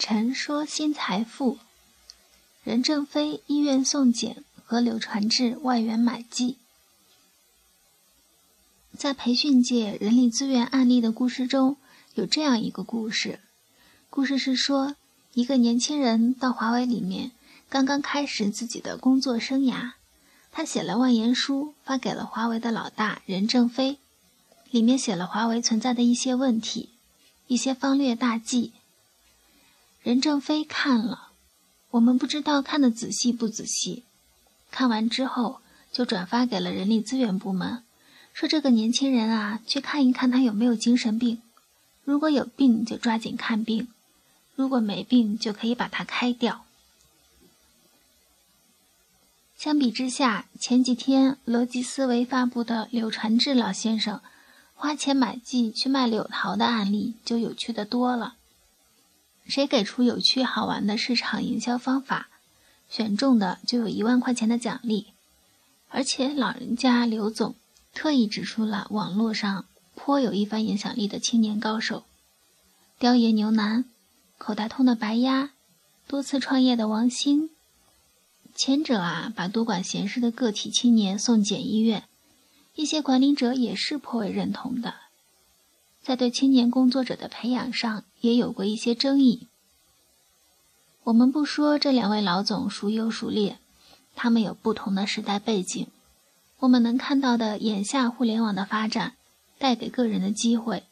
陈说新财富，任正非医院送检和柳传志外援买计。在培训界人力资源案例的故事中，有这样一个故事。故事是说，一个年轻人到华为里面，刚刚开始自己的工作生涯。他写了万言书，发给了华为的老大任正非，里面写了华为存在的一些问题，一些方略大计。任正非看了，我们不知道看的仔细不仔细。看完之后，就转发给了人力资源部门，说这个年轻人啊，去看一看他有没有精神病，如果有病就抓紧看病，如果没病就可以把他开掉。相比之下，前几天逻辑思维发布的柳传志老先生花钱买计去卖柳桃的案例就有趣的多了。谁给出有趣好玩的市场营销方法，选中的就有一万块钱的奖励。而且老人家刘总特意指出了网络上颇有一番影响力的青年高手：雕爷牛腩、口袋通的白鸭、多次创业的王兴。前者啊，把多管闲事的个体青年送检医院，一些管理者也是颇为认同的。在对青年工作者的培养上，也有过一些争议。我们不说这两位老总孰优孰劣，他们有不同的时代背景。我们能看到的眼下互联网的发展，带给个人的机会，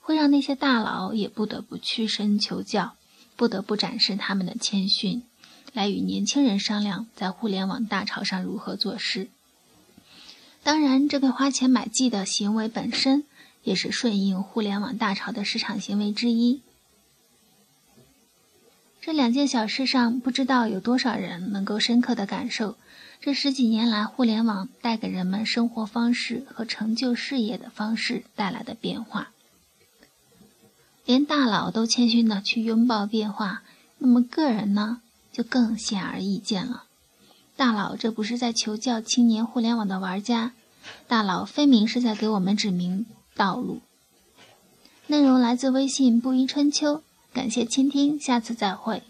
会让那些大佬也不得不屈身求教，不得不展示他们的谦逊，来与年轻人商量在互联网大潮上如何做事。当然，这个花钱买计的行为本身。也是顺应互联网大潮的市场行为之一。这两件小事上，不知道有多少人能够深刻的感受这十几年来互联网带给人们生活方式和成就事业的方式带来的变化。连大佬都谦逊的去拥抱变化，那么个人呢，就更显而易见了。大佬这不是在求教青年互联网的玩家，大佬分明是在给我们指明。道路内容来自微信“布衣春秋”，感谢倾听，下次再会。